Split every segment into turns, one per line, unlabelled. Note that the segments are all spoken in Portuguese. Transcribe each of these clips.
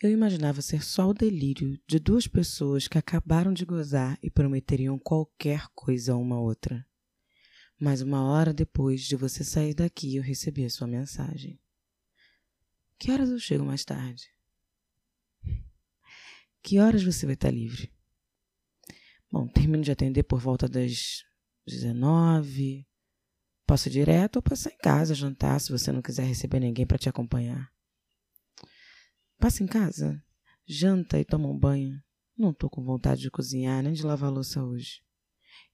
Eu imaginava ser só o delírio de duas pessoas que acabaram de gozar e prometeriam qualquer coisa a uma outra. Mas uma hora depois de você sair daqui, eu recebi a sua mensagem. Que horas eu chego mais tarde? Que horas você vai estar livre? Bom, termino de atender por volta das 19. Posso ir direto ou passar em casa jantar se você não quiser receber ninguém para te acompanhar. Passa em casa, janta e toma um banho. Não tô com vontade de cozinhar nem de lavar louça hoje.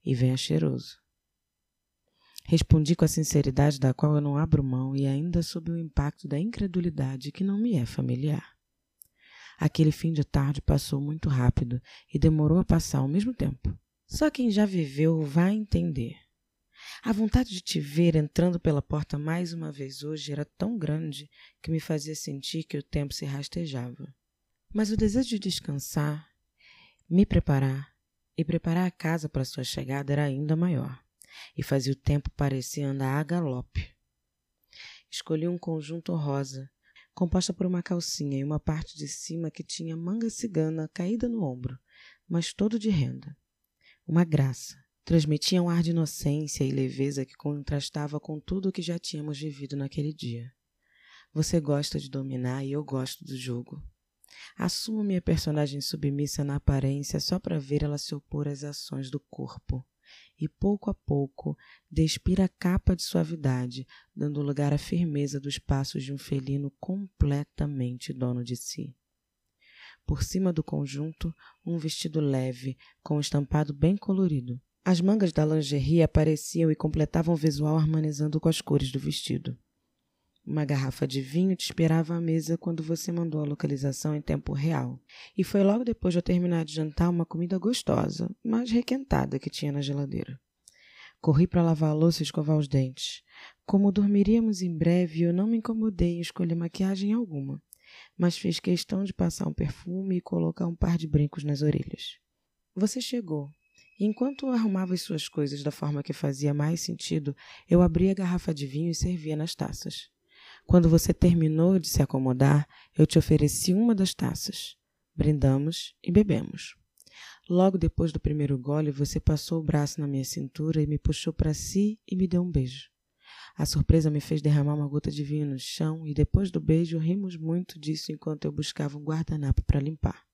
E venha cheiroso. Respondi com a sinceridade da qual eu não abro mão e ainda sob o impacto da incredulidade que não me é familiar. Aquele fim de tarde passou muito rápido e demorou a passar ao mesmo tempo. Só quem já viveu vai entender. A vontade de te ver entrando pela porta mais uma vez hoje era tão grande que me fazia sentir que o tempo se rastejava. Mas o desejo de descansar, me preparar e preparar a casa para sua chegada era ainda maior, e fazia o tempo parecer andar a galope. Escolhi um conjunto rosa, composta por uma calcinha e uma parte de cima que tinha manga cigana caída no ombro, mas todo de renda. Uma graça. Transmitia um ar de inocência e leveza que contrastava com tudo o que já tínhamos vivido naquele dia. Você gosta de dominar e eu gosto do jogo. Assumo minha personagem submissa na aparência só para ver ela se opor às ações do corpo e pouco a pouco despira a capa de suavidade, dando lugar à firmeza dos passos de um felino completamente dono de si. Por cima do conjunto, um vestido leve, com um estampado bem colorido. As mangas da lingerie apareciam e completavam o visual harmonizando com as cores do vestido. Uma garrafa de vinho te esperava à mesa quando você mandou a localização em tempo real. E foi logo depois de eu terminar de jantar uma comida gostosa, mas requentada que tinha na geladeira. Corri para lavar a louça e escovar os dentes. Como dormiríamos em breve, eu não me incomodei em escolher maquiagem alguma, mas fiz questão de passar um perfume e colocar um par de brincos nas orelhas. Você chegou. Enquanto arrumava as suas coisas da forma que fazia mais sentido, eu abri a garrafa de vinho e servia nas taças. Quando você terminou de se acomodar, eu te ofereci uma das taças. Brindamos e bebemos. Logo depois do primeiro gole, você passou o braço na minha cintura e me puxou para si e me deu um beijo. A surpresa me fez derramar uma gota de vinho no chão e depois do beijo rimos muito disso enquanto eu buscava um guardanapo para limpar.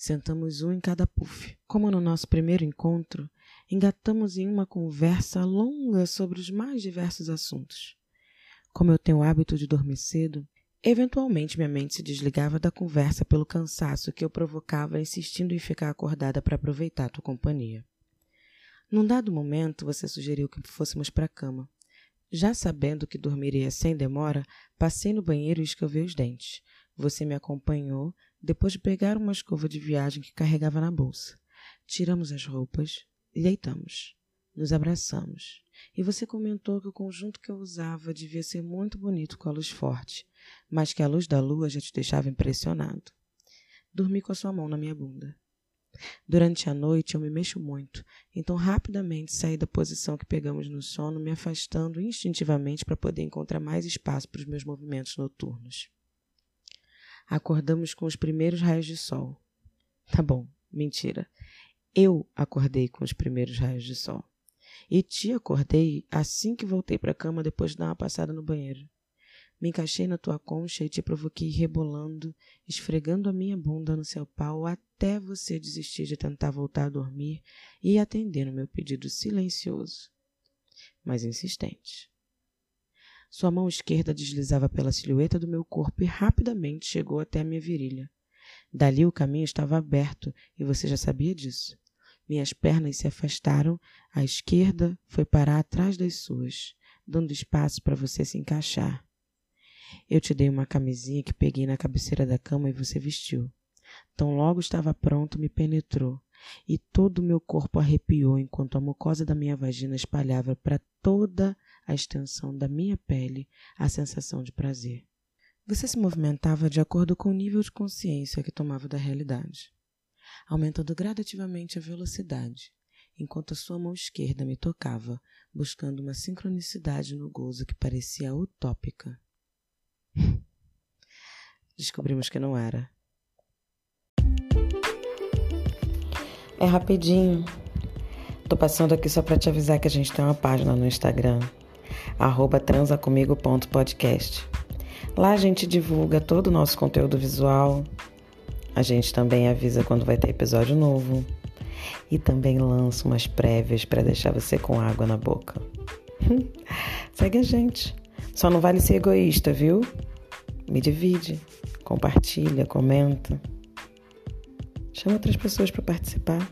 Sentamos um em cada puff. Como no nosso primeiro encontro, engatamos em uma conversa longa sobre os mais diversos assuntos. Como eu tenho o hábito de dormir cedo, eventualmente minha mente se desligava da conversa pelo cansaço que eu provocava insistindo em ficar acordada para aproveitar a tua companhia. Num dado momento, você sugeriu que fôssemos para a cama. Já sabendo que dormiria sem demora, passei no banheiro e escovei os dentes. Você me acompanhou depois de pegar uma escova de viagem que carregava na bolsa. Tiramos as roupas e deitamos. Nos abraçamos. E você comentou que o conjunto que eu usava devia ser muito bonito com a luz forte, mas que a luz da lua já te deixava impressionado. Dormi com a sua mão na minha bunda. Durante a noite eu me mexo muito, então rapidamente saí da posição que pegamos no sono, me afastando instintivamente para poder encontrar mais espaço para os meus movimentos noturnos. Acordamos com os primeiros raios de sol. Tá bom, mentira. Eu acordei com os primeiros raios de sol. E te acordei assim que voltei para a cama depois de dar uma passada no banheiro. Me encaixei na tua concha e te provoquei rebolando, esfregando a minha bunda no seu pau até você desistir de tentar voltar a dormir e atender o meu pedido silencioso, mas insistente. Sua mão esquerda deslizava pela silhueta do meu corpo e rapidamente chegou até a minha virilha. Dali o caminho estava aberto e você já sabia disso. Minhas pernas se afastaram, a esquerda foi parar atrás das suas, dando espaço para você se encaixar. Eu te dei uma camisinha que peguei na cabeceira da cama e você vestiu. Tão logo estava pronto, me penetrou, e todo o meu corpo arrepiou enquanto a mucosa da minha vagina espalhava para toda a extensão da minha pele a sensação de prazer. Você se movimentava de acordo com o nível de consciência que tomava da realidade aumentando gradativamente a velocidade, enquanto a sua mão esquerda me tocava, buscando uma sincronicidade no gozo que parecia utópica. descobrimos que não era. É rapidinho. Tô passando aqui só para te avisar que a gente tem uma página no Instagram, transacomigo.podcast. Lá a gente divulga todo o nosso conteúdo visual. A gente também avisa quando vai ter episódio novo. E também lança umas prévias para deixar você com água na boca. Segue a gente. Só não vale ser egoísta, viu? Me divide, compartilha, comenta. Chama outras pessoas para participar.